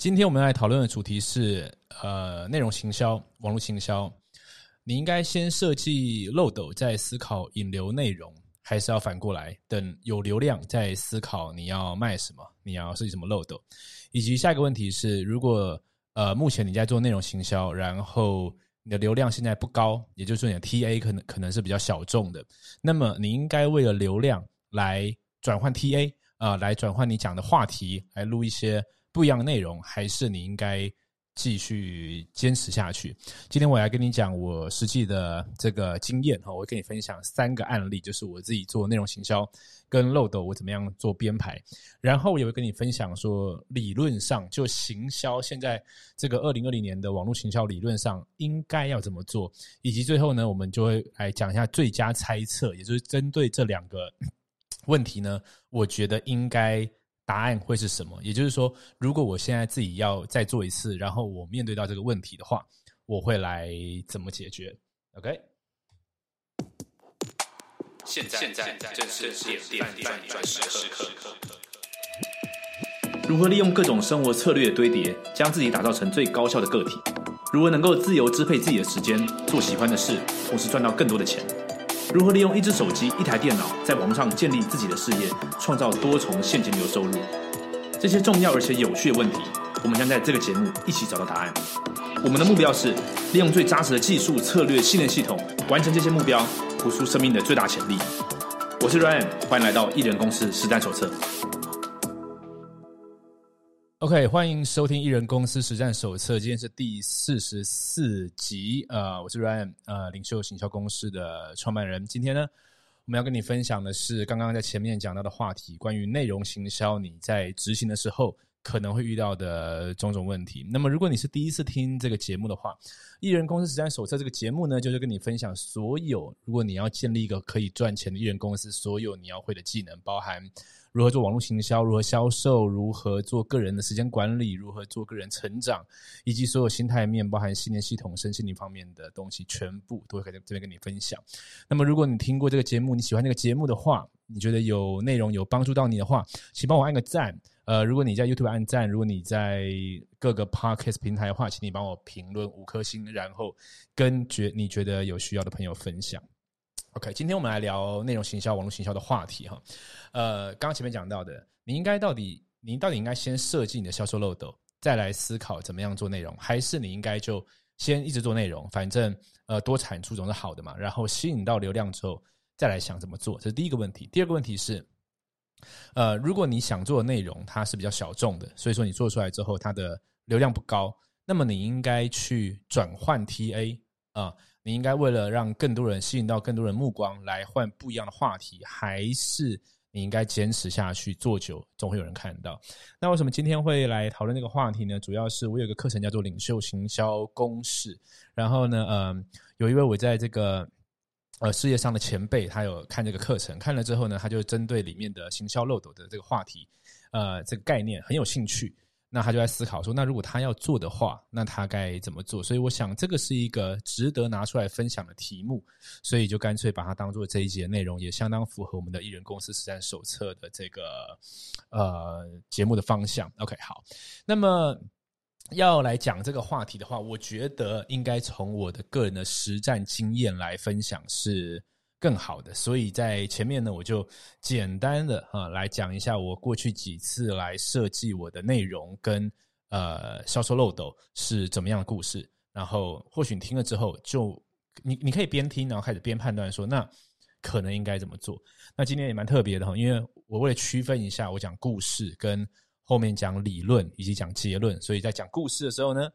今天我们来讨论的主题是呃内容行销、网络行销。你应该先设计漏斗，再思考引流内容，还是要反过来等有流量再思考你要卖什么，你要设计什么漏斗？以及下一个问题是，如果呃目前你在做内容行销，然后你的流量现在不高，也就是说你的 TA 可能可能是比较小众的，那么你应该为了流量来转换 TA 啊，来转换你讲的话题，来录一些不一样的内容，还是你应该？继续坚持下去。今天我来跟你讲我实际的这个经验哈，我会跟你分享三个案例，就是我自己做内容行销跟漏斗我怎么样做编排，然后也会跟你分享说理论上就行销现在这个二零二零年的网络行销理论上应该要怎么做，以及最后呢，我们就会来讲一下最佳猜测，也就是针对这两个问题呢，我觉得应该。答案会是什么？也就是说，如果我现在自己要再做一次，然后我面对到这个问题的话，我会来怎么解决？OK？现在现在正是点点转转时刻。如何利用各种生活策略的堆叠，将自己打造成最高效的个体？如何能够自由支配自己的时间，做喜欢的事，同时赚到更多的钱？如何利用一只手机、一台电脑，在网上建立自己的事业，创造多重现金流收入？这些重要而且有趣的问题，我们将在这个节目一起找到答案。我们的目标是利用最扎实的技术、策略、信任系统，完成这些目标，活出生命的最大潜力。我是 Ryan，欢迎来到艺人公司实战手册。OK，欢迎收听艺人公司实战手册，今天是第四十四集。呃，我是 Ryan，呃，领袖行销公司的创办人。今天呢，我们要跟你分享的是刚刚在前面讲到的话题，关于内容行销，你在执行的时候可能会遇到的种种问题。那么，如果你是第一次听这个节目的话，艺人公司实战手册这个节目呢，就是跟你分享所有，如果你要建立一个可以赚钱的艺人公司，所有你要会的技能，包含。如何做网络行销？如何销售？如何做个人的时间管理？如何做个人成长？以及所有心态面，包含信念系统、身心灵方面的东西，全部都会在这边跟你分享。那么，如果你听过这个节目，你喜欢这个节目的话，你觉得有内容有帮助到你的话，请帮我按个赞。呃，如果你在 YouTube 按赞，如果你在各个 Podcast 平台的话，请你帮我评论五颗星，然后跟觉你觉得有需要的朋友分享。OK，今天我们来聊内容行销、网络行销的话题哈。呃，刚刚前面讲到的，你应该到底，你到底应该先设计你的销售漏斗，再来思考怎么样做内容，还是你应该就先一直做内容，反正呃多产出总是好的嘛。然后吸引到流量之后，再来想怎么做，这是第一个问题。第二个问题是，呃，如果你想做的内容它是比较小众的，所以说你做出来之后它的流量不高，那么你应该去转换 TA 啊。你应该为了让更多人吸引到更多人目光来换不一样的话题，还是你应该坚持下去做久，总会有人看到。那为什么今天会来讨论这个话题呢？主要是我有一个课程叫做领袖行销公式，然后呢，嗯，有一位我在这个呃事业上的前辈，他有看这个课程，看了之后呢，他就针对里面的行销漏斗的这个话题，呃，这个概念很有兴趣。那他就在思考说，那如果他要做的话，那他该怎么做？所以我想这个是一个值得拿出来分享的题目，所以就干脆把它当做这一节内容，也相当符合我们的艺人公司实战手册的这个呃节目的方向。OK，好，那么要来讲这个话题的话，我觉得应该从我的个人的实战经验来分享是。更好的，所以在前面呢，我就简单的啊来讲一下我过去几次来设计我的内容跟呃销售漏斗是怎么样的故事，然后或许你听了之后，就你你可以边听然后开始边判断说，那可能应该怎么做。那今天也蛮特别的哈，因为我为了区分一下我讲故事跟后面讲理论以及讲结论，所以在讲故事的时候呢，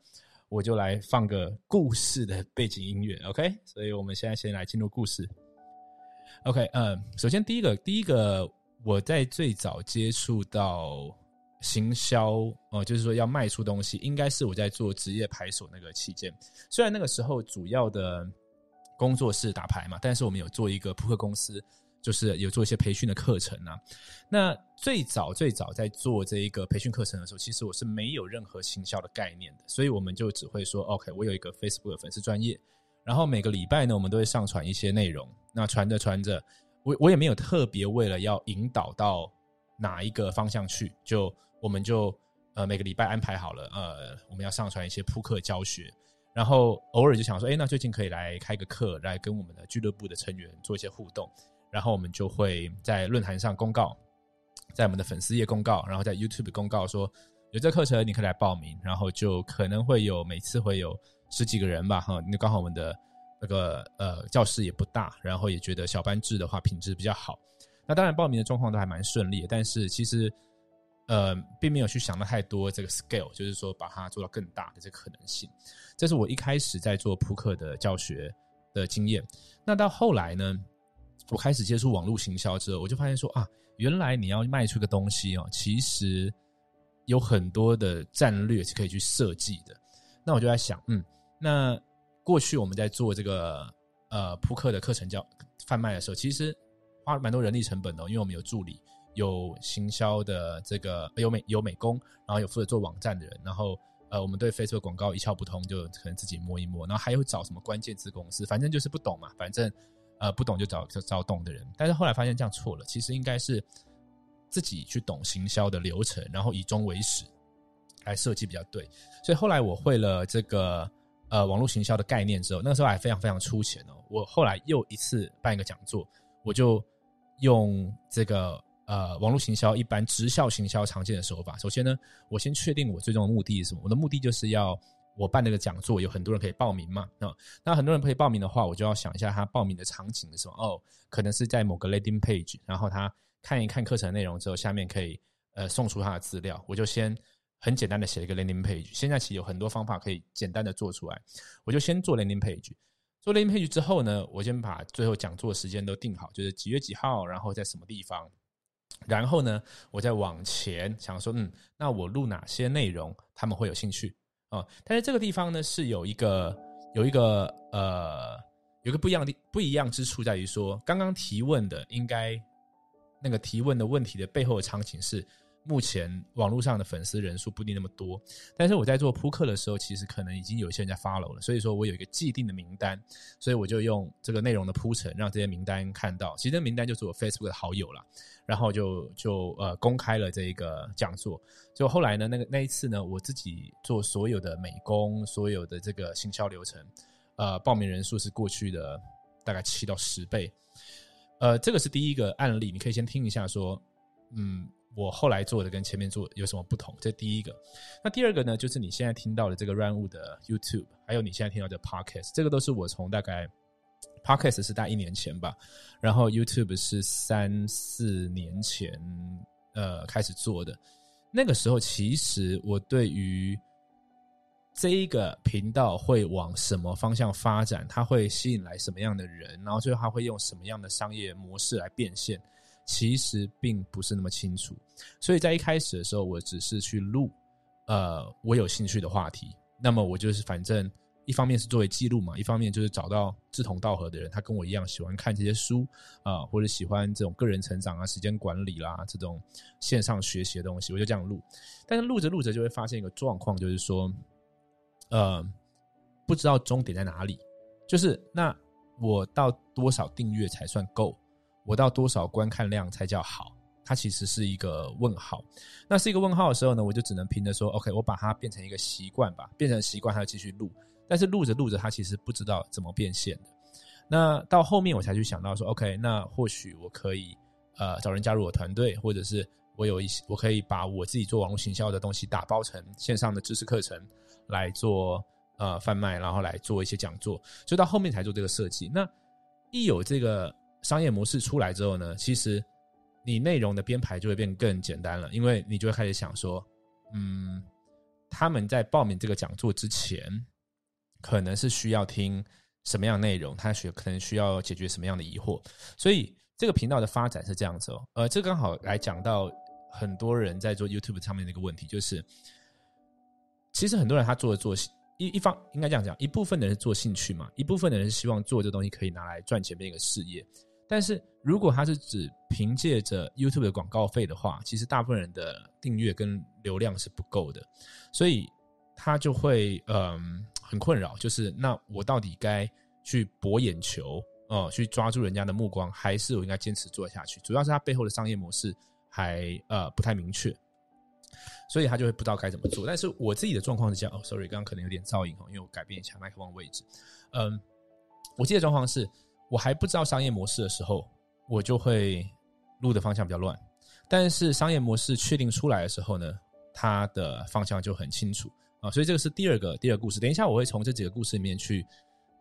我就来放个故事的背景音乐，OK？所以我们现在先来进入故事。OK，嗯，首先第一个，第一个，我在最早接触到行销，哦，就是说要卖出东西，应该是我在做职业牌手那个期间。虽然那个时候主要的工作是打牌嘛，但是我们有做一个扑克公司，就是有做一些培训的课程啊。那最早最早在做这一个培训课程的时候，其实我是没有任何行销的概念的，所以我们就只会说，OK，我有一个 Facebook 的粉丝专业。然后每个礼拜呢，我们都会上传一些内容。那传着传着，我我也没有特别为了要引导到哪一个方向去，就我们就呃每个礼拜安排好了，呃我们要上传一些扑克教学，然后偶尔就想说，哎，那最近可以来开个课，来跟我们的俱乐部的成员做一些互动，然后我们就会在论坛上公告，在我们的粉丝页公告，然后在 YouTube 公告说有这课程你可以来报名，然后就可能会有每次会有十几个人吧，哈，那刚好我们的那个呃教室也不大，然后也觉得小班制的话品质比较好。那当然，报名的状况都还蛮顺利，但是其实，呃，并没有去想的太多这个 scale，就是说把它做到更大的这可能性。这是我一开始在做扑克的教学的经验。那到后来呢，我开始接触网络行销之后，我就发现说啊，原来你要卖出个东西哦，其实有很多的战略是可以去设计的。那我就在想，嗯，那过去我们在做这个呃扑克的课程教贩卖的时候，其实。花蛮多人力成本的，因为我们有助理，有行销的这个有美有美工，然后有负责做网站的人，然后呃，我们对 Facebook 广告一窍不通，就可能自己摸一摸，然后还有找什么关键字公司，反正就是不懂嘛，反正呃不懂就找找懂的人。但是后来发现这样错了，其实应该是自己去懂行销的流程，然后以终为始来设计比较对。所以后来我会了这个呃网络行销的概念之后，那个时候还非常非常粗浅哦。我后来又一次办一个讲座，我就。用这个呃网络行销一般直销行销常见的手法。首先呢，我先确定我最终的目的是什么。我的目的就是要我办那个讲座，有很多人可以报名嘛。那那很多人可以报名的话，我就要想一下他报名的场景是什么。哦，可能是在某个 landing page，然后他看一看课程内容之后，下面可以呃送出他的资料。我就先很简单的写一个 landing page。现在其实有很多方法可以简单的做出来，我就先做 landing page。做 landing page 之后呢，我先把最后讲座时间都定好，就是几月几号，然后在什么地方。然后呢，我再往前想说，嗯，那我录哪些内容他们会有兴趣啊？但是这个地方呢，是有一个有一个呃，有个不一样的不一样之处，在于说，刚刚提问的应该那个提问的问题的背后的场景是。目前网络上的粉丝人数不一定那么多，但是我在做扑克的时候，其实可能已经有一些人在 follow 了，所以说我有一个既定的名单，所以我就用这个内容的铺陈，让这些名单看到。其实名单就是我 Facebook 的好友了，然后就就呃公开了这一个讲座。就后来呢，那个那一次呢，我自己做所有的美工，所有的这个行销流程，呃，报名人数是过去的大概七到十倍。呃，这个是第一个案例，你可以先听一下，说嗯。我后来做的跟前面做有什么不同？这第一个。那第二个呢，就是你现在听到的这个 Run 物的 YouTube，还有你现在听到的 Podcast，这个都是我从大概 Podcast 是大概一年前吧，然后 YouTube 是三四年前呃开始做的。那个时候，其实我对于这一个频道会往什么方向发展，它会吸引来什么样的人，然后最后它会用什么样的商业模式来变现。其实并不是那么清楚，所以在一开始的时候，我只是去录，呃，我有兴趣的话题。那么我就是反正一方面是作为记录嘛，一方面就是找到志同道合的人，他跟我一样喜欢看这些书啊，或者喜欢这种个人成长啊、时间管理啦这种线上学习的东西，我就这样录。但是录着录着就会发现一个状况，就是说，呃，不知道终点在哪里，就是那我到多少订阅才算够？我到多少观看量才叫好？它其实是一个问号。那是一个问号的时候呢，我就只能凭着说，OK，我把它变成一个习惯吧，变成习惯，它就继续录。但是录着录着，它其实不知道怎么变现的。那到后面我才去想到说，OK，那或许我可以呃找人加入我团队，或者是我有一些我可以把我自己做网络行销的东西打包成线上的知识课程来做呃贩卖，然后来做一些讲座。就到后面才做这个设计。那一有这个。商业模式出来之后呢，其实你内容的编排就会变更简单了，因为你就会开始想说，嗯，他们在报名这个讲座之前，可能是需要听什么样内容，他需可能需要解决什么样的疑惑，所以这个频道的发展是这样子哦。呃，这刚好来讲到很多人在做 YouTube 上面的一个问题，就是其实很多人他做做一一方应该这样讲，一部分的人是做兴趣嘛，一部分的人是希望做这东西可以拿来赚钱，变一个事业。但是如果他是只凭借着 YouTube 的广告费的话，其实大部分人的订阅跟流量是不够的，所以他就会嗯很困扰，就是那我到底该去博眼球哦，去抓住人家的目光，还是我应该坚持做下去？主要是他背后的商业模式还呃不太明确。所以他就会不知道该怎么做。但是我自己的状况是这样，哦，sorry，刚刚可能有点噪音哦，因为我改变一下麦克风位置。嗯，我记得状况是我还不知道商业模式的时候，我就会路的方向比较乱。但是商业模式确定出来的时候呢，它的方向就很清楚啊。所以这个是第二个第二个故事。等一下我会从这几个故事里面去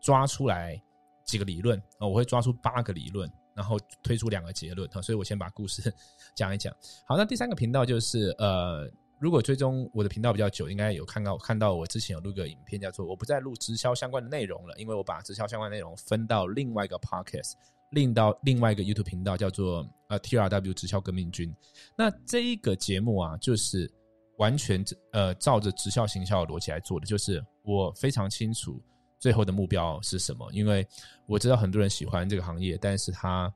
抓出来几个理论啊，我会抓出八个理论，然后推出两个结论啊。所以我先把故事 讲一讲。好，那第三个频道就是呃，如果追踪我的频道比较久，应该有看到看到我之前有录个影片，叫做我不再录直销相关的内容了，因为我把直销相关内容分到另外一个 podcast。另到另外一个 YouTube 频道叫做呃 TRW 直销革命军，那这一个节目啊，就是完全呃照着直销行销的逻辑来做的，就是我非常清楚最后的目标是什么，因为我知道很多人喜欢这个行业，但是他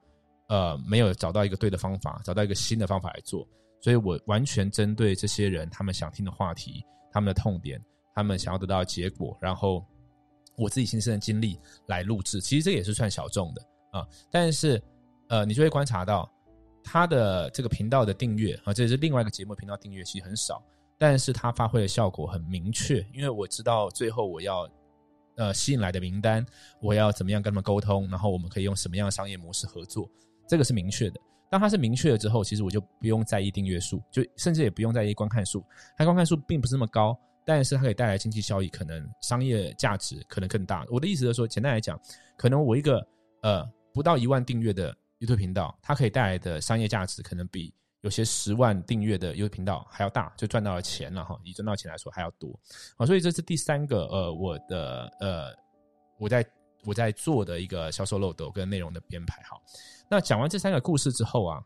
呃没有找到一个对的方法，找到一个新的方法来做，所以我完全针对这些人他们想听的话题，他们的痛点，他们想要得到的结果，然后我自己亲身的经历来录制，其实这也是算小众的。啊，但是，呃，你就会观察到，他的这个频道的订阅啊，这也是另外一个节目频道订阅其实很少，但是它发挥的效果很明确，因为我知道最后我要，呃，吸引来的名单，我要怎么样跟他们沟通，然后我们可以用什么样的商业模式合作，这个是明确的。当它是明确了之后，其实我就不用在意订阅数，就甚至也不用在意观看数，它观看数并不是那么高，但是它可以带来经济效益，可能商业价值可能更大。我的意思是说，简单来讲，可能我一个呃。不到一万订阅的 YouTube 频道，它可以带来的商业价值可能比有些十万订阅的 YouTube 频道还要大，就赚到了钱了哈，以赚到钱来说还要多啊，所以这是第三个呃，我的呃，我在我在做的一个销售漏斗跟内容的编排哈。那讲完这三个故事之后啊，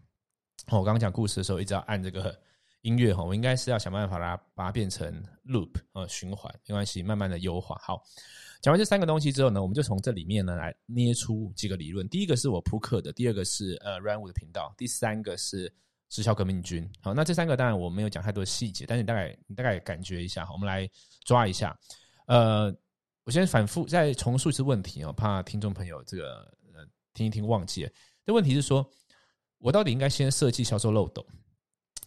我刚刚讲故事的时候一直要按这个音乐哈，我应该是要想办法把它把它变成 loop 呃循环，没关系，慢慢的优化好。讲完这三个东西之后呢，我们就从这里面呢来捏出几个理论。第一个是我扑克的，第二个是呃 r a n w 的频道，第三个是直销革命军。好，那这三个当然我没有讲太多细节，但是你大概你大概感觉一下，我们来抓一下。呃，我先反复再重述一次问题哦，怕听众朋友这个呃听一听忘记了。这问题是说，我到底应该先设计销售漏斗，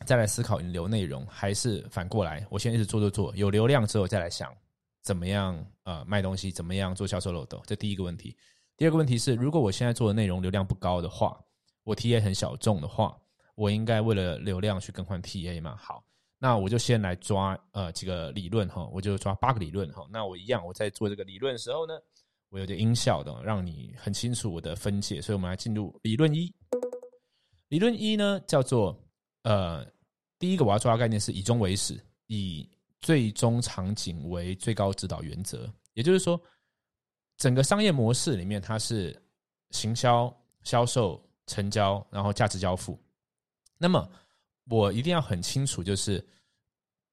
再来思考引流内容，还是反过来，我先一直做做做，有流量之后再来想？怎么样？呃，卖东西怎么样做销售漏斗？这第一个问题。第二个问题是，如果我现在做的内容流量不高的话，我 TA 很小众的话，我应该为了流量去更换 TA 吗？好，那我就先来抓呃几个理论哈，我就抓八个理论哈。那我一样，我在做这个理论的时候呢，我有点音效的，让你很清楚我的分解。所以我们来进入理论一。理论一呢，叫做呃，第一个我要抓的概念是以终为始，以。最终场景为最高指导原则，也就是说，整个商业模式里面，它是行销、销售、成交，然后价值交付。那么，我一定要很清楚，就是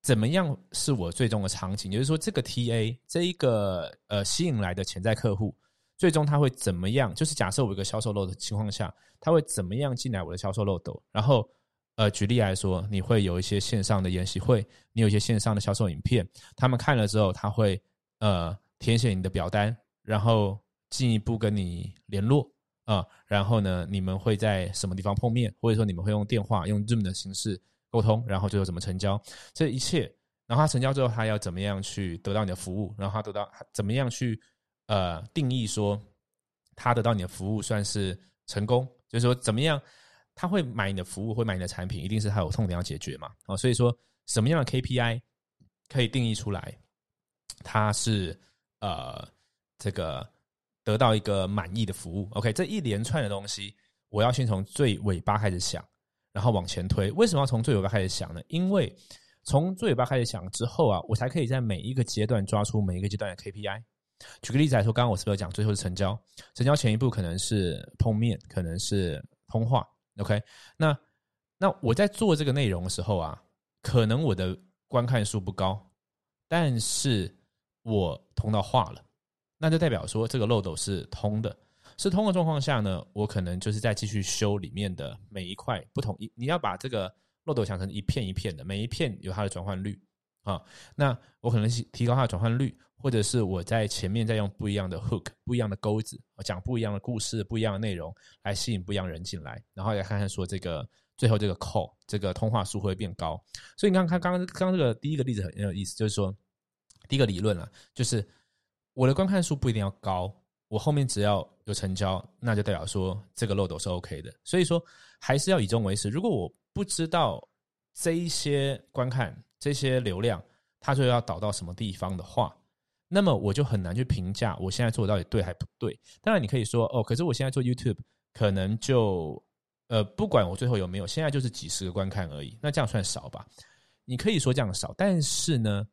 怎么样是我最终的场景，也就是说，这个 TA 这一个呃吸引来的潜在客户，最终他会怎么样？就是假设我一个销售漏的情况下，他会怎么样进来我的销售漏斗，然后。呃，举例来说，你会有一些线上的研习会，你有一些线上的销售影片，他们看了之后，他会呃填写你的表单，然后进一步跟你联络啊，然后呢，你们会在什么地方碰面，或者说你们会用电话、用 Zoom 的形式沟通，然后最后怎么成交？这一切，然后他成交之后，他要怎么样去得到你的服务？然后他得到怎么样去呃定义说他得到你的服务算是成功？就是说怎么样？他会买你的服务，会买你的产品，一定是他有痛点要解决嘛？哦，所以说什么样的 KPI 可以定义出来？他是呃这个得到一个满意的服务。OK，这一连串的东西，我要先从最尾巴开始想，然后往前推。为什么要从最尾巴开始想呢？因为从最尾巴开始想之后啊，我才可以在每一个阶段抓出每一个阶段的 KPI。举个例子来说，刚刚我是不是讲最后是成交？成交前一步可能是碰面，可能是通话。OK，那那我在做这个内容的时候啊，可能我的观看数不高，但是我通到话了，那就代表说这个漏斗是通的，是通的状况下呢，我可能就是在继续修里面的每一块不同一，你要把这个漏斗想成一片一片的，每一片有它的转换率啊，那我可能是提高它的转换率。或者是我在前面再用不一样的 hook，不一样的钩子，讲不一样的故事，不一样的内容，来吸引不一样人进来，然后来看看说这个最后这个 call 这个通话数会变高。所以你看，看刚刚刚这个第一个例子很有意思，就是说第一个理论啊，就是我的观看数不一定要高，我后面只要有成交，那就代表说这个漏斗是 OK 的。所以说还是要以终为始。如果我不知道这一些观看这些流量，它就要导到什么地方的话，那么我就很难去评价我现在做的到底对还不对。当然，你可以说哦，可是我现在做 YouTube 可能就呃，不管我最后有没有，现在就是几十个观看而已，那这样算少吧？你可以说这样少，但是呢，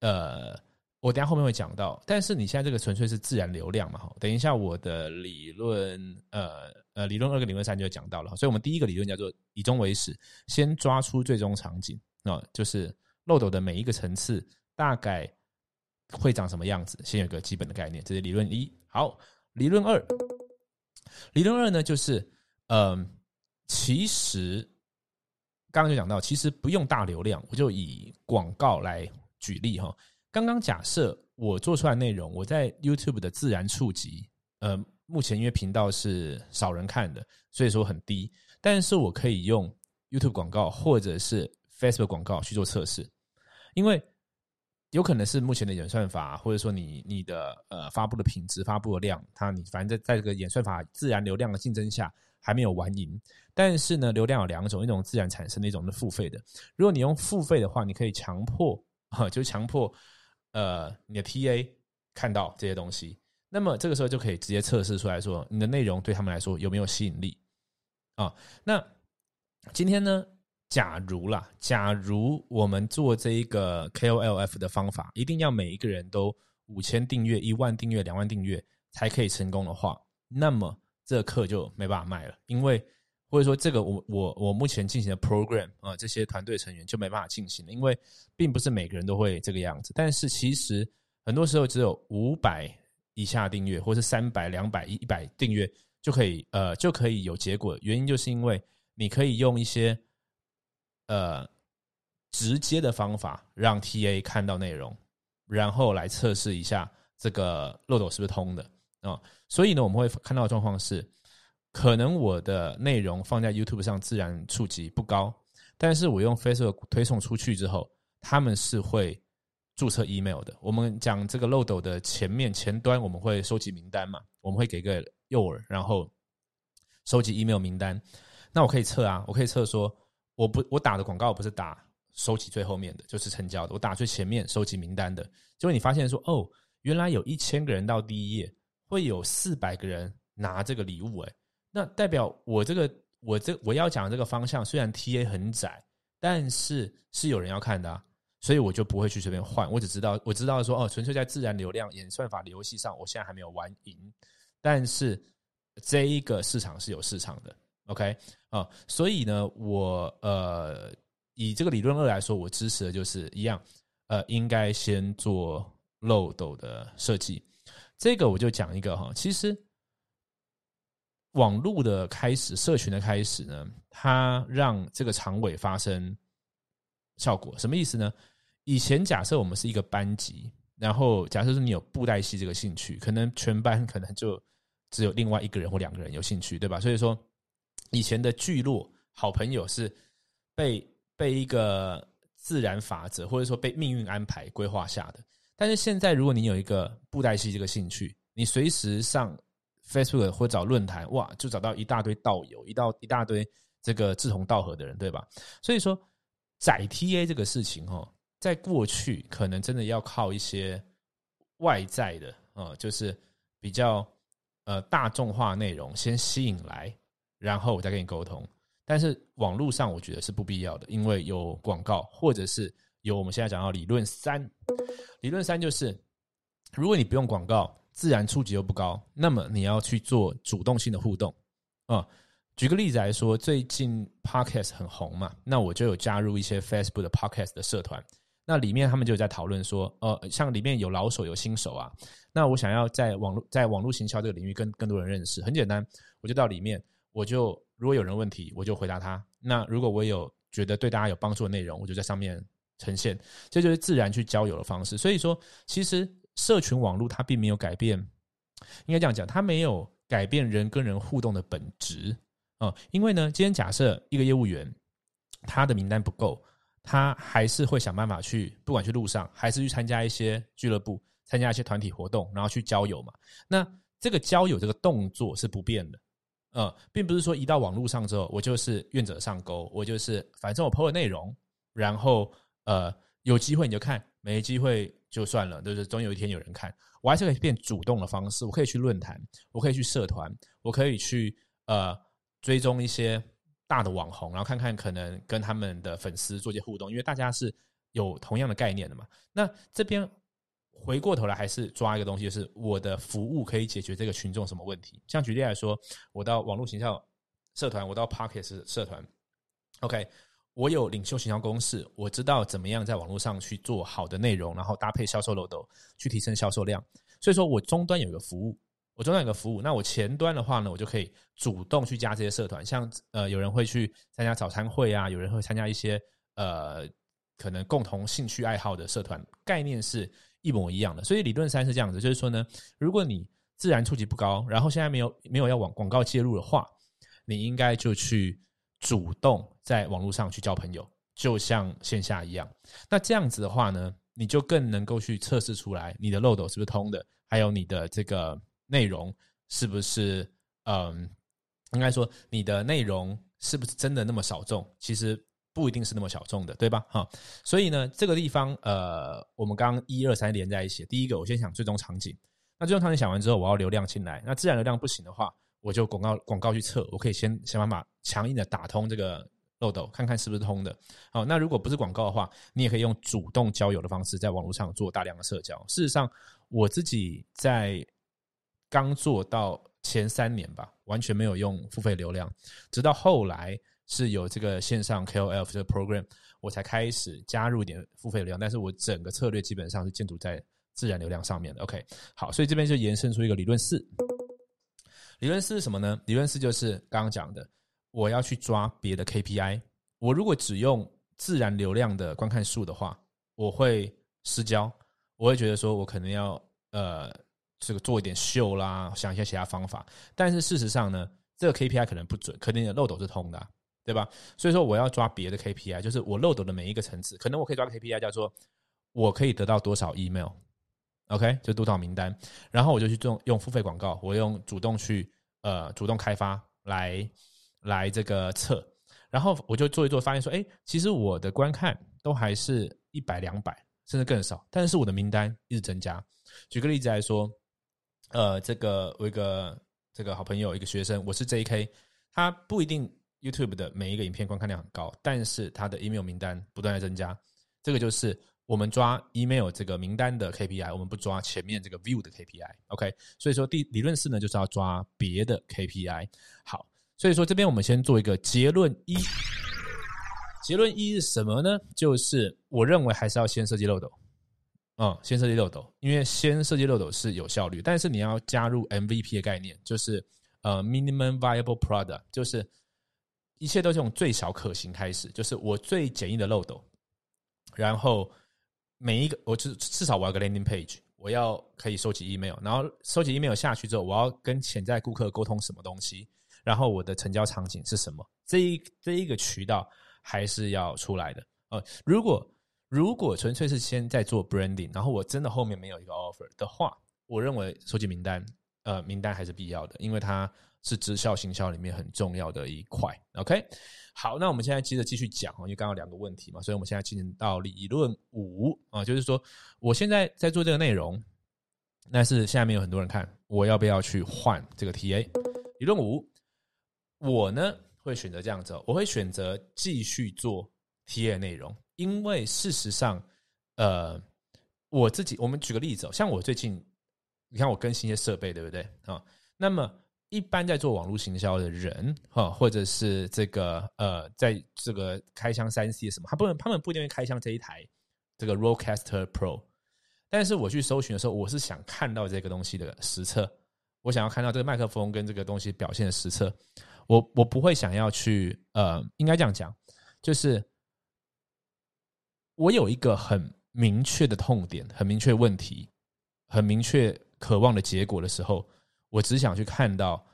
呃，我等下后面会讲到，但是你现在这个纯粹是自然流量嘛，哈。等一下我的理论，呃呃，理论二跟理论三就讲到了，所以我们第一个理论叫做以终为始，先抓出最终场景啊，就是漏斗的每一个层次大概会长什么样子，先有个基本的概念，这是理论一。好，理论二，理论二呢就是，嗯，其实刚刚就讲到，其实不用大流量，我就以广告来举例哈。刚刚假设我做出来内容，我在 YouTube 的自然触及，呃，目前因为频道是少人看的，所以说很低。但是我可以用 YouTube 广告或者是 Facebook 广告去做测试，因为有可能是目前的演算法，或者说你你的呃发布的品质、发布的量，它你反正在在这个演算法自然流量的竞争下还没有完赢。但是呢，流量有两种，一种自然产生的，一种是付费的。如果你用付费的话，你可以强迫哈，就强迫。呃，你的 TA 看到这些东西，那么这个时候就可以直接测试出来说，你的内容对他们来说有没有吸引力啊？那今天呢，假如啦，假如我们做这一个 KOLF 的方法，一定要每一个人都五千订阅、一万订阅、两万订阅才可以成功的话，那么这课就没办法卖了，因为。或者说，这个我我我目前进行的 program 啊，这些团队成员就没办法进行了，因为并不是每个人都会这个样子。但是其实很多时候只有五百以下订阅，或是三百、两百、一一百订阅就可以呃就可以有结果。原因就是因为你可以用一些呃直接的方法让 TA 看到内容，然后来测试一下这个漏斗是不是通的啊。所以呢，我们会看到的状况是。可能我的内容放在 YouTube 上自然触及不高，但是我用 Facebook 推送出去之后，他们是会注册 email 的。我们讲这个漏斗的前面前端，我们会收集名单嘛？我们会给个诱饵，然后收集 email 名单。那我可以测啊，我可以测说，我不我打的广告不是打收集最后面的，就是成交的。我打最前面收集名单的，结果你发现说，哦，原来有一千个人到第一页，会有四百个人拿这个礼物，哎。那代表我这个我这我要讲这个方向虽然 T A 很窄，但是是有人要看的，啊，所以我就不会去随便换。我只知道我知道说哦，纯粹在自然流量演算法的游戏上，我现在还没有玩赢，但是这一个市场是有市场的。OK 啊，所以呢，我呃以这个理论二来说，我支持的就是一样，呃，应该先做漏斗的设计。这个我就讲一个哈，其实。网络的开始，社群的开始呢，它让这个长尾发生效果。什么意思呢？以前假设我们是一个班级，然后假设是你有布袋戏这个兴趣，可能全班可能就只有另外一个人或两个人有兴趣，对吧？所以说，以前的聚落好朋友是被被一个自然法则或者说被命运安排规划下的。但是现在，如果你有一个布袋戏这个兴趣，你随时上。Facebook 或找论坛，哇，就找到一大堆道友，一到一大堆这个志同道合的人，对吧？所以说，载 TA 这个事情，哈，在过去可能真的要靠一些外在的，啊，就是比较呃大众化内容先吸引来，然后我再跟你沟通。但是网络上，我觉得是不必要的，因为有广告，或者是有我们现在讲到理论三，理论三就是，如果你不用广告。自然触及又不高，那么你要去做主动性的互动啊。举个例子来说，最近 Podcast 很红嘛，那我就有加入一些 Facebook 的 Podcast 的社团，那里面他们就在讨论说，呃，像里面有老手有新手啊，那我想要在网络在网络行销这个领域跟更多人认识，很简单，我就到里面，我就如果有人问题，我就回答他。那如果我有觉得对大家有帮助的内容，我就在上面呈现，这就是自然去交友的方式。所以说，其实。社群网络它并没有改变，应该这样讲，它没有改变人跟人互动的本质嗯，因为呢，今天假设一个业务员他的名单不够，他还是会想办法去，不管去路上，还是去参加一些俱乐部，参加一些团体活动，然后去交友嘛。那这个交友这个动作是不变的，呃，并不是说一到网络上之后，我就是愿者上钩，我就是反正我 PO 的内容，然后呃有机会你就看，没机会就算了，就是总有一天有人看，我还是可以变主动的方式，我可以去论坛，我可以去社团，我可以去呃追踪一些大的网红，然后看看可能跟他们的粉丝做一些互动，因为大家是有同样的概念的嘛。那这边。回过头来还是抓一个东西，就是我的服务可以解决这个群众什么问题？像举例来说，我到网络形象社团，我到 Pocket 社团，OK，我有领袖形象公式，我知道怎么样在网络上去做好的内容，然后搭配销售漏斗去提升销售量。所以说我终端有一个服务，我终端有一个服务，那我前端的话呢，我就可以主动去加这些社团，像呃有人会去参加早餐会啊，有人会参加一些呃可能共同兴趣爱好的社团，概念是。一模一样的，所以理论三是这样子，就是说呢，如果你自然触及不高，然后现在没有没有要往广告介入的话，你应该就去主动在网络上去交朋友，就像线下一样。那这样子的话呢，你就更能够去测试出来你的漏斗是不是通的，还有你的这个内容是不是嗯，应该说你的内容是不是真的那么少众？其实。不一定是那么小众的，对吧？哈，所以呢，这个地方，呃，我们刚刚一二三连在一起。第一个，我先想最终场景。那最终场景想完之后，我要流量进来。那自然流量不行的话，我就广告广告去测。我可以先想办法强硬的打通这个漏斗，看看是不是通的。好，那如果不是广告的话，你也可以用主动交友的方式，在网络上做大量的社交。事实上，我自己在刚做到前三年吧，完全没有用付费流量，直到后来。是有这个线上 KOL 这个 program，我才开始加入一点付费流量，但是我整个策略基本上是建筑在自然流量上面的。OK，好，所以这边就延伸出一个理论四。理论四是什么呢？理论四就是刚刚讲的，我要去抓别的 KPI。我如果只用自然流量的观看数的话，我会失焦，我会觉得说我可能要呃这个做一点秀啦，想一些其他方法。但是事实上呢，这个 KPI 可能不准，可能你的漏斗是通的。对吧？所以说我要抓别的 KPI，就是我漏斗的每一个层次，可能我可以抓个 KPI 叫做我可以得到多少 email OK，就督导名单，然后我就去用用付费广告，我用主动去呃主动开发来来这个测，然后我就做一做，发现说，哎，其实我的观看都还是一百两百，甚至更少，但是我的名单一直增加。举个例子来说，呃，这个我一个这个好朋友，一个学生，我是 JK，他不一定。YouTube 的每一个影片观看量很高，但是他的 email 名单不断在增加。这个就是我们抓 email 这个名单的 KPI，我们不抓前面这个 view 的 KPI。OK，所以说第理论四呢，就是要抓别的 KPI。好，所以说这边我们先做一个结论一。结论一是什么呢？就是我认为还是要先设计漏斗。嗯，先设计漏斗，因为先设计漏斗是有效率，但是你要加入 MVP 的概念，就是呃 minimum viable product，就是。一切都是从最小可行开始，就是我最简易的漏斗，然后每一个，我就至少我要个 landing page，我要可以收集 email，然后收集 email 下去之后，我要跟潜在顾客沟通什么东西，然后我的成交场景是什么，这一这一个渠道还是要出来的。呃，如果如果纯粹是先在做 branding，然后我真的后面没有一个 offer 的话，我认为收集名单，呃，名单还是必要的，因为它。是直销行销里面很重要的一块，OK，好，那我们现在接着继续讲因为刚刚两个问题嘛，所以我们现在进行到理论五啊，就是说我现在在做这个内容，但是下面有很多人看，我要不要去换这个 TA？理论五，我呢会选择这样子，我会选择继续做 TA 内容，因为事实上，呃，我自己，我们举个例子，像我最近，你看我更新一些设备，对不对啊？那么一般在做网络行销的人，哈，或者是这个呃，在这个开箱三 C 什么，他不能，他们不一定会开箱这一台这个 Rocaster Pro。但是我去搜寻的时候，我是想看到这个东西的实测，我想要看到这个麦克风跟这个东西表现的实测。我我不会想要去呃，应该这样讲，就是我有一个很明确的痛点，很明确问题，很明确渴望的结果的时候。我只想去看到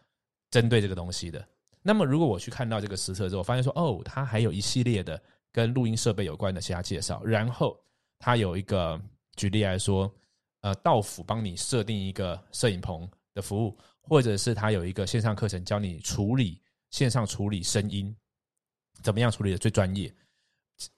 针对这个东西的。那么如果我去看到这个实测之后，发现说哦，它还有一系列的跟录音设备有关的其他介绍，然后它有一个举例来说，呃，到府帮你设定一个摄影棚的服务，或者是它有一个线上课程教你处理线上处理声音，怎么样处理的最专业。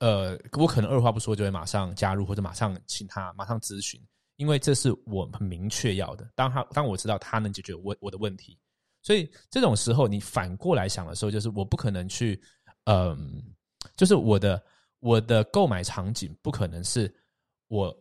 呃，我可能二话不说就会马上加入，或者马上请他马上咨询，因为这是我很明确要的。当他当我知道他能解决我我的问题。所以这种时候，你反过来想的时候，就是我不可能去，嗯，就是我的我的购买场景不可能是我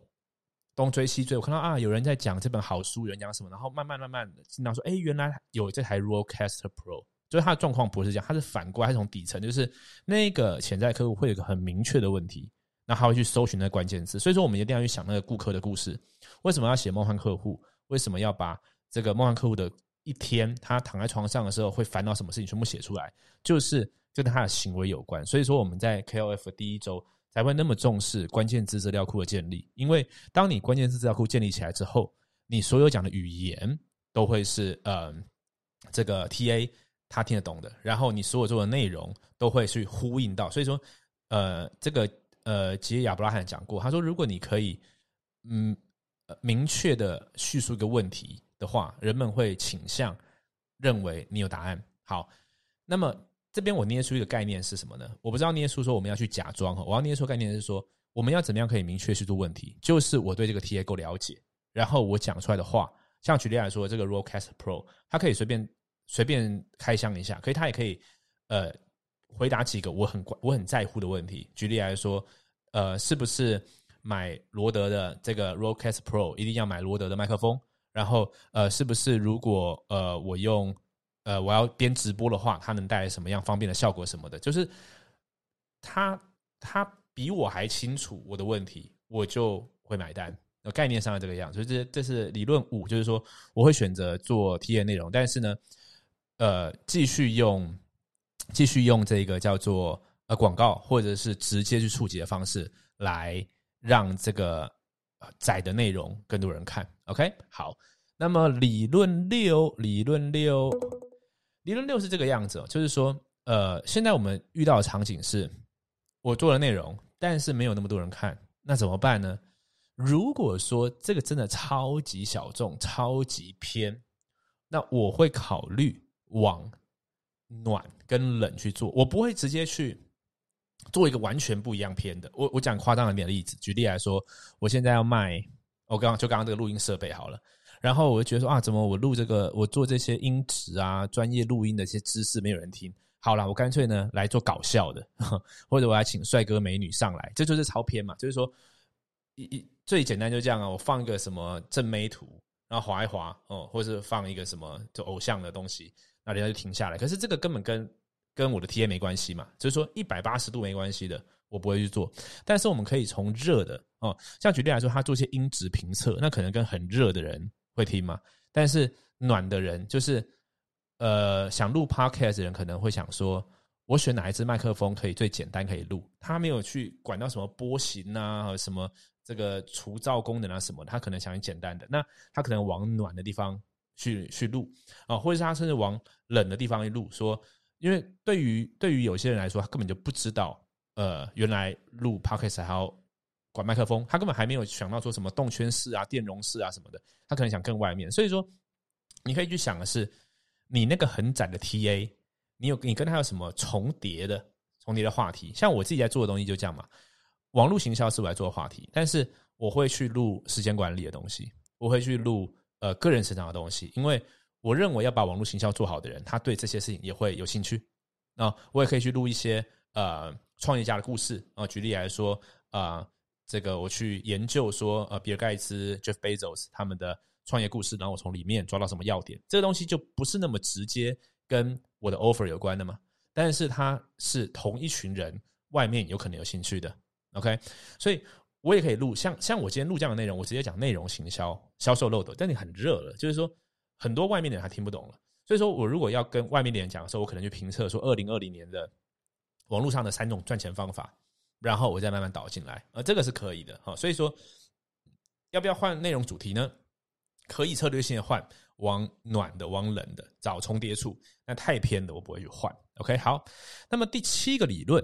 东追西追，我看到啊有人在讲这本好书，有人讲什么，然后慢慢慢慢的听到说，哎，原来有这台 Rodecaster Pro，就是他的状况不是这样，他是反过来从底层，就是那个潜在客户会有个很明确的问题，那他会去搜寻那个关键字，所以说我们一定要去想那个顾客的故事，为什么要写梦幻客户？为什么要把这个梦幻客户的？一天，他躺在床上的时候会烦恼什么事情，全部写出来，就是跟他的行为有关。所以说，我们在 KOF 第一周才会那么重视关键字资料库的建立，因为当你关键字资料库建立起来之后，你所有讲的语言都会是呃这个 TA 他听得懂的，然后你所有做的内容都会去呼应到。所以说，呃，这个呃吉亚布拉罕讲过，他说，如果你可以嗯明确的叙述一个问题。的话，人们会倾向认为你有答案。好，那么这边我捏出一个概念是什么呢？我不知道捏出说我们要去假装哈，我要捏出概念是说我们要怎么样可以明确叙述问题，就是我对这个 TA 够了解，然后我讲出来的话，像举例来说，这个 Rollcast Pro，它可以随便随便开箱一下，可以，它也可以呃回答几个我很我很在乎的问题。举例来说，呃，是不是买罗德的这个 r o c a s t Pro 一定要买罗德的麦克风？然后，呃，是不是如果呃我用呃我要边直播的话，它能带来什么样方便的效果什么的？就是他他比我还清楚我的问题，我就会买单。概念上的这个样，所以这这是理论五，就是说我会选择做 T 验内容，但是呢，呃，继续用继续用这个叫做呃广告或者是直接去触及的方式来让这个。窄的内容更多人看，OK，好。那么理论六，理论六，理论六是这个样子，就是说，呃，现在我们遇到的场景是，我做了内容，但是没有那么多人看，那怎么办呢？如果说这个真的超级小众、超级偏，那我会考虑往暖跟冷去做，我不会直接去。做一个完全不一样片的，我我讲夸张一点的例子，举例来说，我现在要卖，我刚刚就刚刚这个录音设备好了，然后我就觉得说啊，怎么我录这个，我做这些音质啊，专业录音的一些知识没有人听，好了，我干脆呢来做搞笑的，或者我来请帅哥美女上来，这就是超片嘛，就是说一一最简单就这样啊，我放一个什么正美图，然后划一划哦，或者是放一个什么就偶像的东西，那人家就停下来，可是这个根本跟跟我的 T A 没关系嘛，就是说一百八十度没关系的，我不会去做。但是我们可以从热的哦，像举例来说，他做一些音质评测，那可能跟很热的人会听嘛。但是暖的人，就是呃想录 Podcast 的人，可能会想说，我选哪一支麦克风可以最简单可以录？他没有去管到什么波形啊，什么这个除噪功能啊什么，他可能想简单的。那他可能往暖的地方去去录啊，或者是他甚至往冷的地方去录，说。因为对于对于有些人来说，他根本就不知道，呃，原来录 podcast 还要管麦克风，他根本还没有想到说什么动圈式啊、电容式啊什么的，他可能想更外面。所以说，你可以去想的是，你那个很窄的 TA，你有你跟他有什么重叠的重叠的话题？像我自己在做的东西就这样嘛。网络行销是我来做的话题，但是我会去录时间管理的东西，我会去录呃个人成长的东西，因为。我认为要把网络行销做好的人，他对这些事情也会有兴趣。那我也可以去录一些呃创业家的故事啊。举例来说啊，这个我去研究说呃比尔盖茨、Jeff Bezos 他们的创业故事，然后我从里面抓到什么要点。这个东西就不是那么直接跟我的 offer 有关的嘛。但是它是同一群人外面有可能有兴趣的。OK，所以我也可以录像像我今天录这样的内容，我直接讲内容行销、销售漏斗。但你很热了，就是说。很多外面的人他听不懂了，所以说我如果要跟外面的人讲的时候，我可能去评测说二零二零年的网络上的三种赚钱方法，然后我再慢慢导进来，呃，这个是可以的哈。所以说要不要换内容主题呢？可以策略性的换。往暖的、往冷的找重叠处。那太偏的我不会去换。OK，好。那么第七个理论，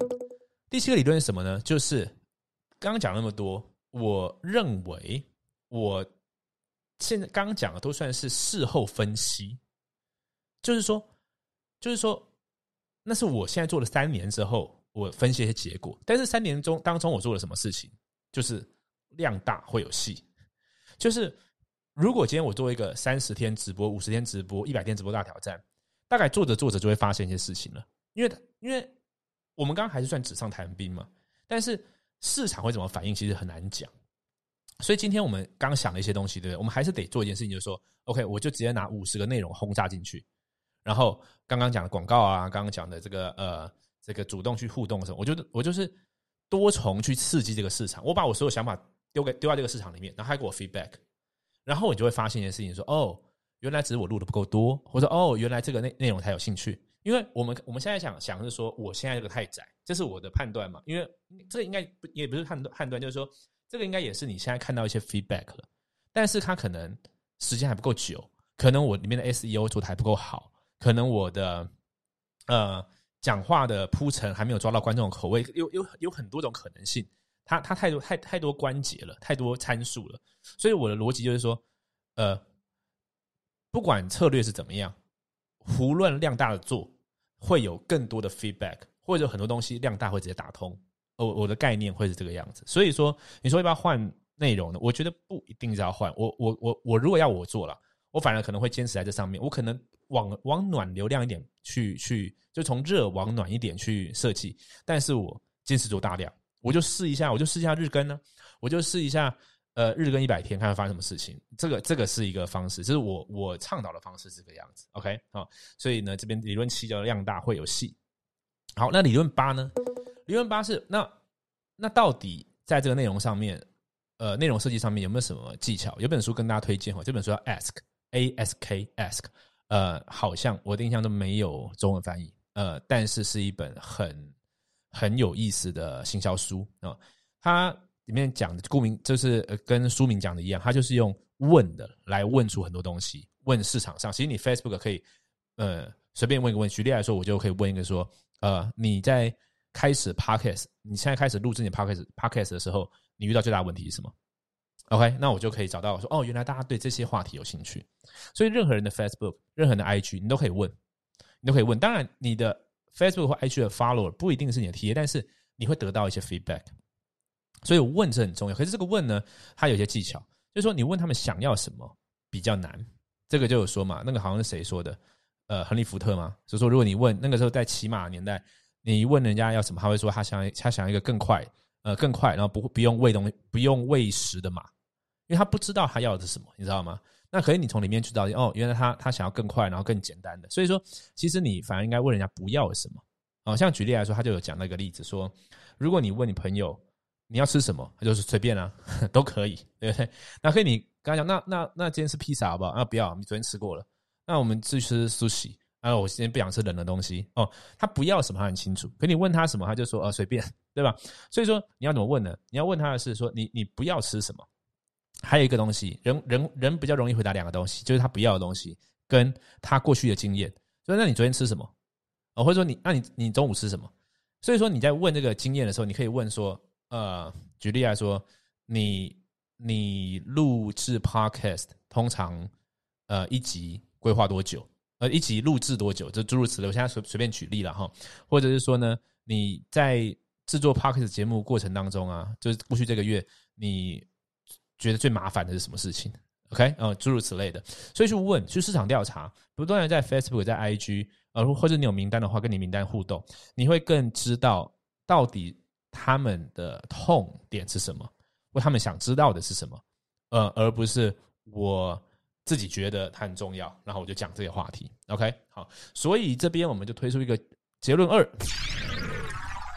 第七个理论是什么呢？就是刚刚讲那么多，我认为我现在刚刚讲的都算是事后分析，就是说，就是说，那是我现在做了三年之后，我分析一些结果。但是三年中当中，我做了什么事情？就是量大会有戏，就是如果今天我做一个三十天直播、五十天直播、一百天直播大挑战，大概做着做着就会发现一些事情了。因为因为我们刚刚还是算纸上谈兵嘛，但是市场会怎么反应，其实很难讲。所以今天我们刚想了一些东西，对不对？我们还是得做一件事情，就是说，OK，我就直接拿五十个内容轰炸进去，然后刚刚讲的广告啊，刚刚讲的这个呃，这个主动去互动的时候，我就我就是。多重去刺激这个市场，我把我所有想法丢给丢在这个市场里面，然后他给我 feedback，然后你就会发现一件事情：说哦，原来只是我录的不够多，或者哦，原来这个内内容才有兴趣。因为我们我们现在想想是说，我现在这个太窄，这是我的判断嘛？因为这应该也不是判断判断，就是说这个应该也是你现在看到一些 feedback 了，但是它可能时间还不够久，可能我里面的 SEO 做的还不够好，可能我的呃。讲话的铺陈还没有抓到观众口味，有有有很多种可能性，它它太多太太多关节了，太多参数了，所以我的逻辑就是说，呃，不管策略是怎么样，胡乱量大的做，会有更多的 feedback，或者很多东西量大会直接打通。我我的概念会是这个样子，所以说你说要不要换内容呢？我觉得不一定是要换，我我我我如果要我做了，我反而可能会坚持在这上面，我可能。往往暖流量一点去去，就从热往暖一点去设计。但是我坚持做大量，我就试一下，我就试一下日更呢，我就试一下呃日更一百天，看看发生什么事情。这个这个是一个方式，这是我我倡导的方式，这个样子。OK 好，所以呢，这边理论七叫量大会有戏。好，那理论八呢？理论八是那那到底在这个内容上面，呃，内容设计上面有没有什么技巧？有本书跟大家推荐哈，这本书叫 Ask A S K Ask。呃，好像我的印象都没有中文翻译，呃，但是是一本很很有意思的行销书啊。它里面讲的，顾名就是跟书名讲的一样，它就是用问的来问出很多东西，问市场上。其实你 Facebook 可以呃随便问一个问，举例来说，我就可以问一个说，呃，你在开始 Podcast，你现在开始录制你 Podcast Podcast 的时候，你遇到最大的问题是什么？OK，那我就可以找到说，哦，原来大家对这些话题有兴趣，所以任何人的 Facebook、任何的 IG，你都可以问，你都可以问。当然，你的 Facebook 或 IG 的 follower 不一定是你的 TA，但是你会得到一些 feedback。所以问是很重要。可是这个问呢，它有些技巧，就是说你问他们想要什么比较难。这个就有说嘛，那个好像是谁说的？呃，亨利福特嘛，就说如果你问那个时候在骑马年代，你问人家要什么，他会说他想他想要一个更快，呃，更快，然后不不用喂东不用喂食的马。因为他不知道他要的是什么，你知道吗？那可以你从里面去找哦，原来他他想要更快，然后更简单的。所以说，其实你反而应该问人家不要什么哦。像举例来说，他就有讲那个例子说，如果你问你朋友你要吃什么，他就是随便啊，都可以，对不对？那可以你跟他讲，那那那今天吃披萨好不好？啊，不要，你昨天吃过了。那我们去吃苏西啊，我今天不想吃冷的东西哦。他不要什么，他很清楚。可你问他什么，他就说呃随便，对吧？所以说你要怎么问呢？你要问他的是说，你你不要吃什么？还有一个东西，人人人比较容易回答两个东西，就是他不要的东西，跟他过去的经验。所以，那你昨天吃什么？哦，或者说你，那你你中午吃什么？所以说你在问这个经验的时候，你可以问说，呃，举例来说，你你录制 podcast 通常呃一集规划多久？呃，一集录制多久？就诸如此类。我现在随随便举例了哈，或者是说呢，你在制作 podcast 节目过程当中啊，就是过去这个月你。觉得最麻烦的是什么事情？OK，呃，诸如此类的，所以去问，去市场调查，不断的在 Facebook、在 IG，呃，或者你有名单的话，跟你名单互动，你会更知道到底他们的痛点是什么，或他们想知道的是什么，呃，而不是我自己觉得它很重要，然后我就讲这些话题。OK，好，所以这边我们就推出一个结论二，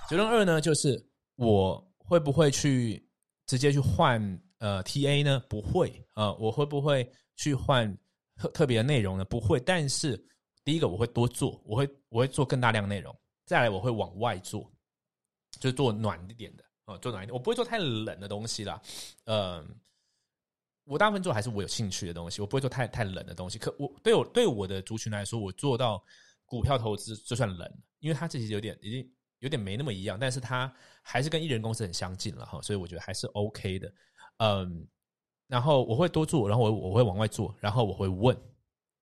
结论二呢，就是我会不会去直接去换。呃，T A 呢不会啊，我会不会去换特特别的内容呢？不会，但是第一个我会多做，我会我会做更大量内容，再来我会往外做，就是做暖一点的啊，做暖一点，我不会做太冷的东西啦。嗯，我大部分做还是我有兴趣的东西，我不会做太太冷的东西。可我对我对我的族群来说，我做到股票投资就算冷，因为它这其实有点已经有点没那么一样，但是它还是跟艺人公司很相近了哈，所以我觉得还是 OK 的。嗯，然后我会多做，然后我我会往外做，然后我会问，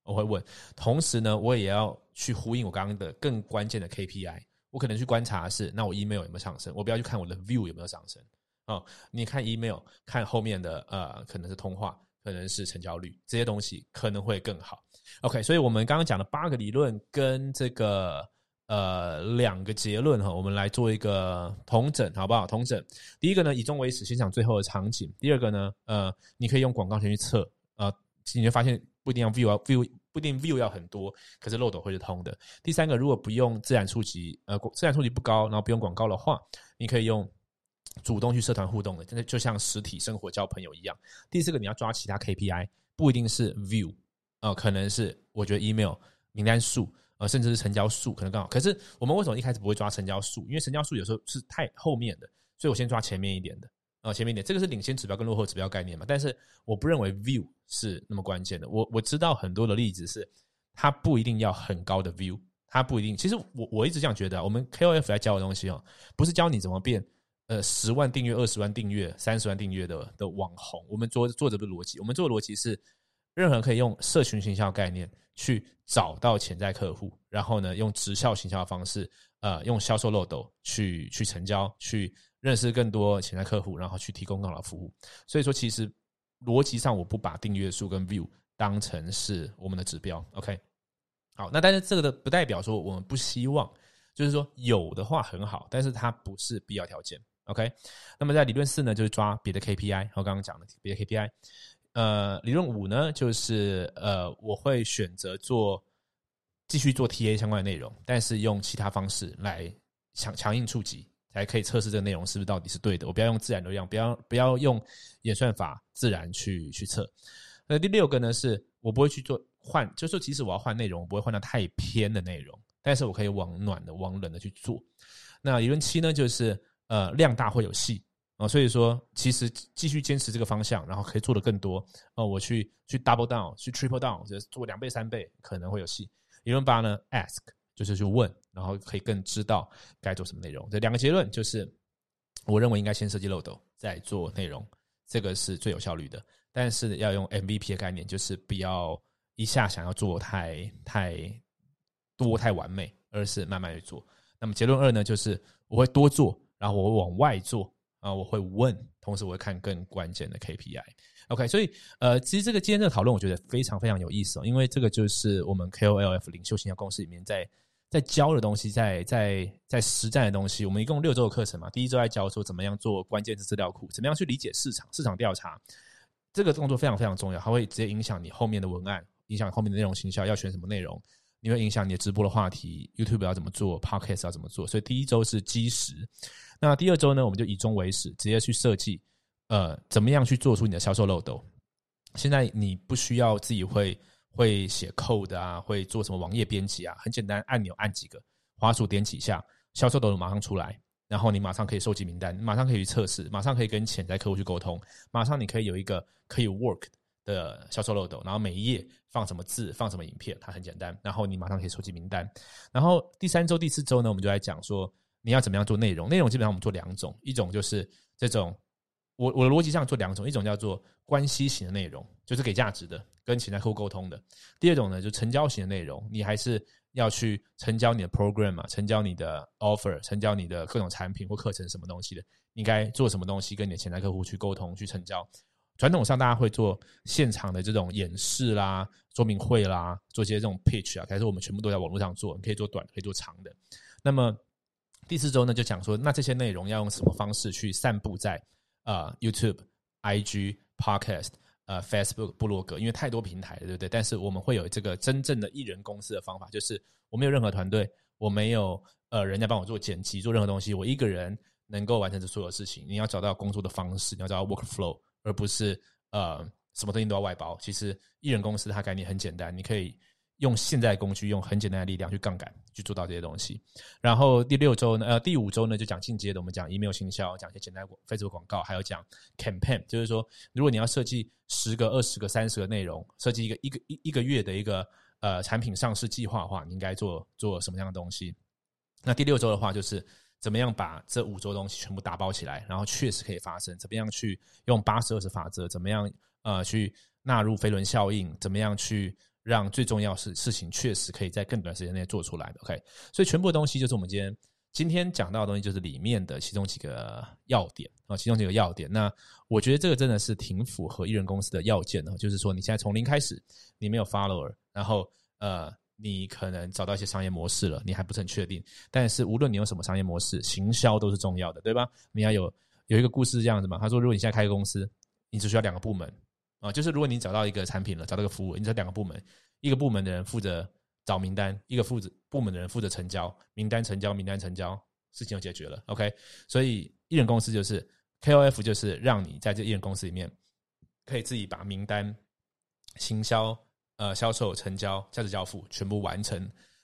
我会问，同时呢，我也要去呼应我刚刚的更关键的 KPI。我可能去观察是，那我 email 有没有上升？我不要去看我的 view 有没有上升。哦，你看 email，看后面的呃，可能是通话，可能是成交率，这些东西可能会更好。OK，所以我们刚刚讲的八个理论跟这个呃两个结论哈，我们来做一个同整，好不好？同整，第一个呢，以终为始，先讲最后的场景；第二个呢，呃，你可以用广告先去测，呃，你会发现不一定要 view 要 view 不一定 view 要很多，可是漏斗会是通的。第三个，如果不用自然触及，呃，自然触及不高，然后不用广告的话，你可以用。主动去社团互动的，真的就像实体生活交朋友一样。第四个，你要抓其他 KPI，不一定是 view，呃，可能是我觉得 email 名单数，呃，甚至是成交数，可能更好。可是我们为什么一开始不会抓成交数？因为成交数有时候是太后面的，所以我先抓前面一点的，啊，前面一点，这个是领先指标跟落后指标概念嘛。但是我不认为 view 是那么关键的。我我知道很多的例子是，它不一定要很高的 view，它不一定。其实我我一直这样觉得，我们 KOF 来教的东西哦，不是教你怎么变。呃，十万订阅、二十万订阅、三十万订阅的的网红，我们做做的逻辑，我们做逻辑是，任何人可以用社群行销概念去找到潜在客户，然后呢，用直销行销的方式，呃，用销售漏斗去去成交，去认识更多潜在客户，然后去提供更好的服务。所以说，其实逻辑上我不把订阅数跟 view 当成是我们的指标。OK，好，那但是这个的不代表说我们不希望，就是说有的话很好，但是它不是必要条件。OK，那么在理论四呢，就是抓别的 KPI，我刚刚讲的别的 KPI。呃，理论五呢，就是呃，我会选择做继续做 TA 相关的内容，但是用其他方式来强强硬触及，才可以测试这个内容是不是到底是对的。我不要用自然流量，不要不要用演算法自然去去测。那第六个呢，是我不会去做换，就是说即使我要换内容，我不会换到太偏的内容，但是我可以往暖的、往冷的去做。那理论七呢，就是。呃，量大会有戏啊，所以说其实继续坚持这个方向，然后可以做的更多。哦，我去去 double down，去 triple down，就是做两倍、三倍可能会有戏。理论八呢，ask 就是去问，然后可以更知道该做什么内容。这两个结论就是，我认为应该先设计漏斗，再做内容，这个是最有效率的。但是要用 MVP 的概念，就是不要一下想要做太太多、太完美，而是慢慢去做。那么结论二呢，就是我会多做。然后我会往外做啊，我会问，同时我会看更关键的 KPI。OK，所以呃，其实这个今天这个讨论，我觉得非常非常有意思哦，因为这个就是我们 KOLF 领袖形象公司里面在在教的东西，在在在实战的东西。我们一共六周的课程嘛，第一周在教说怎么样做关键字资料库，怎么样去理解市场，市场调查这个动作非常非常重要，它会直接影响你后面的文案，影响后面的内容形象要选什么内容。你会影响你的直播的话题，YouTube 要怎么做，Podcast 要怎么做？所以第一周是基石，那第二周呢，我们就以终为始，直接去设计，呃，怎么样去做出你的销售漏斗？现在你不需要自己会会写 code 啊，会做什么网页编辑啊？很简单，按钮按几个，滑鼠点几下，销售漏斗马上出来，然后你马上可以收集名单，马上可以去测试，马上可以跟潜在客户去沟通，马上你可以有一个可以 work。的销售漏斗，然后每一页放什么字，放什么影片，它很简单。然后你马上可以收集名单。然后第三周、第四周呢，我们就来讲说你要怎么样做内容。内容基本上我们做两种，一种就是这种我我的逻辑上做两种，一种叫做关系型的内容，就是给价值的，跟潜在客户沟通的。第二种呢，就成交型的内容，你还是要去成交你的 program 嘛，成交你的 offer，成交你的各种产品或课程什么东西的，应该做什么东西跟你的潜在客户去沟通去成交。传统上，大家会做现场的这种演示啦、说明会啦，做些这种 pitch 啊。但是我们全部都在网络上做，你可以做短，可以做长的。那么第四周呢，就讲说，那这些内容要用什么方式去散布在呃 YouTube、IG、Podcast、呃 Facebook、部落格，因为太多平台了，对不对？但是我们会有这个真正的艺人公司的方法，就是我没有任何团队，我没有呃人家帮我做剪辑、做任何东西，我一个人能够完成这所有事情。你要找到工作的方式，你要找到 workflow。而不是呃什么东西都要外包。其实艺人公司它概念很简单，你可以用现在工具，用很简单的力量去杠杆去做到这些东西。然后第六周呢，呃，第五周呢就讲进阶的，我们讲 email 行销，讲一些简单 Facebook 广告，还有讲 campaign，就是说如果你要设计十个、二十个、三十个内容，设计一个一个一一个月的一个呃产品上市计划的话，你应该做做什么样的东西？那第六周的话，就是怎么样把这五周东西全部打包起来，然后确实可以发生，怎么样去用八十二十法则，怎么样呃去纳入飞轮效应，怎么样去。让最重要是事情确实可以在更短时间内做出来，OK？所以全部的东西就是我们今天今天讲到的东西，就是里面的其中几个要点啊，其中几个要点。那我觉得这个真的是挺符合艺人公司的要件的，就是说你现在从零开始，你没有 follower，然后呃，你可能找到一些商业模式了，你还不是很确定。但是无论你用什么商业模式，行销都是重要的，对吧？你要有有一个故事这样子嘛？他说，如果你现在开个公司，你只需要两个部门。啊，就是如果你找到一个产品了，找到一个服务，你这两个部门，一个部门的人负责找名单，一个负责部门的人负责成交，名单成交，名单成交，事情就解决了。OK，所以艺人公司就是 KOF，就是让你在这艺人公司里面可以自己把名单、行销、呃销售、成交、价值交付全部完成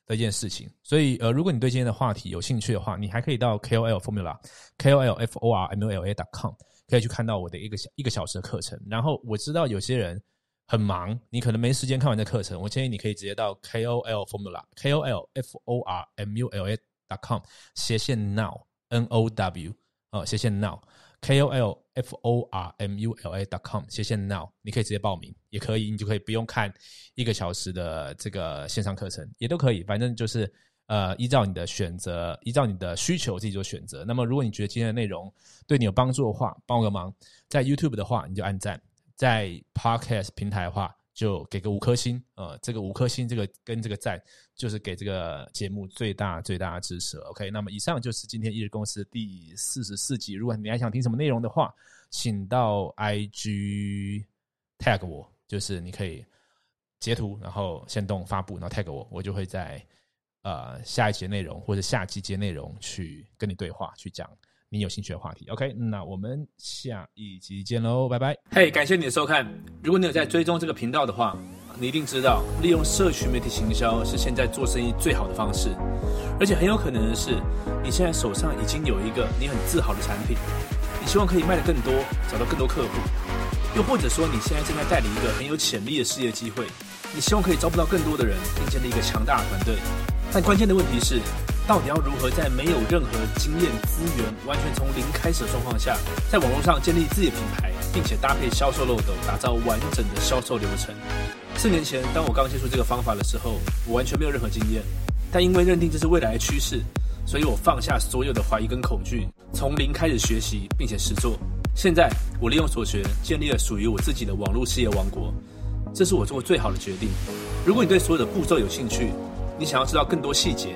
的一件事情。所以呃，如果你对今天的话题有兴趣的话，你还可以到 KOL Formula KOL F O R M U L A dot com。可以去看到我的一个小一个小时的课程，然后我知道有些人很忙，你可能没时间看完这课程。我建议你可以直接到 K O L Formula K O L F O R M U L A dot com 斜线 Now N O W 呃斜线 Now K O L F O R M U L A dot com 谢谢 Now 你可以直接报名，也可以你就可以不用看一个小时的这个线上课程，也都可以，反正就是。呃，依照你的选择，依照你的需求自己做选择。那么，如果你觉得今天的内容对你有帮助的话，帮我个忙，在 YouTube 的话你就按赞，在 Podcast 平台的话就给个五颗星。呃，这个五颗星，这个跟这个赞，就是给这个节目最大最大的支持。OK，那么以上就是今天一日公司第四十四集。如果你还想听什么内容的话，请到 IG tag 我，就是你可以截图，然后先动发布，然后 tag 我，我就会在。呃，下一节内容或者下几节内容去跟你对话，去讲你有兴趣的话题。OK，那我们下一集见喽，拜拜。嘿，感谢你的收看。如果你有在追踪这个频道的话，你一定知道，利用社群媒体行销是现在做生意最好的方式。而且很有可能的是，你现在手上已经有一个你很自豪的产品，你希望可以卖得更多，找到更多客户。又或者说，你现在正在代理一个很有潜力的事业机会，你希望可以招募到更多的人，并建立一个强大的团队。但关键的问题是，到底要如何在没有任何经验资源、完全从零开始的状况下，在网络上建立自己的品牌，并且搭配销售漏斗，打造完整的销售流程？四年前，当我刚接触这个方法的时候，我完全没有任何经验。但因为认定这是未来的趋势，所以我放下所有的怀疑跟恐惧，从零开始学习，并且实做。现在，我利用所学，建立了属于我自己的网络事业王国。这是我做过最好的决定。如果你对所有的步骤有兴趣，你想要知道更多细节？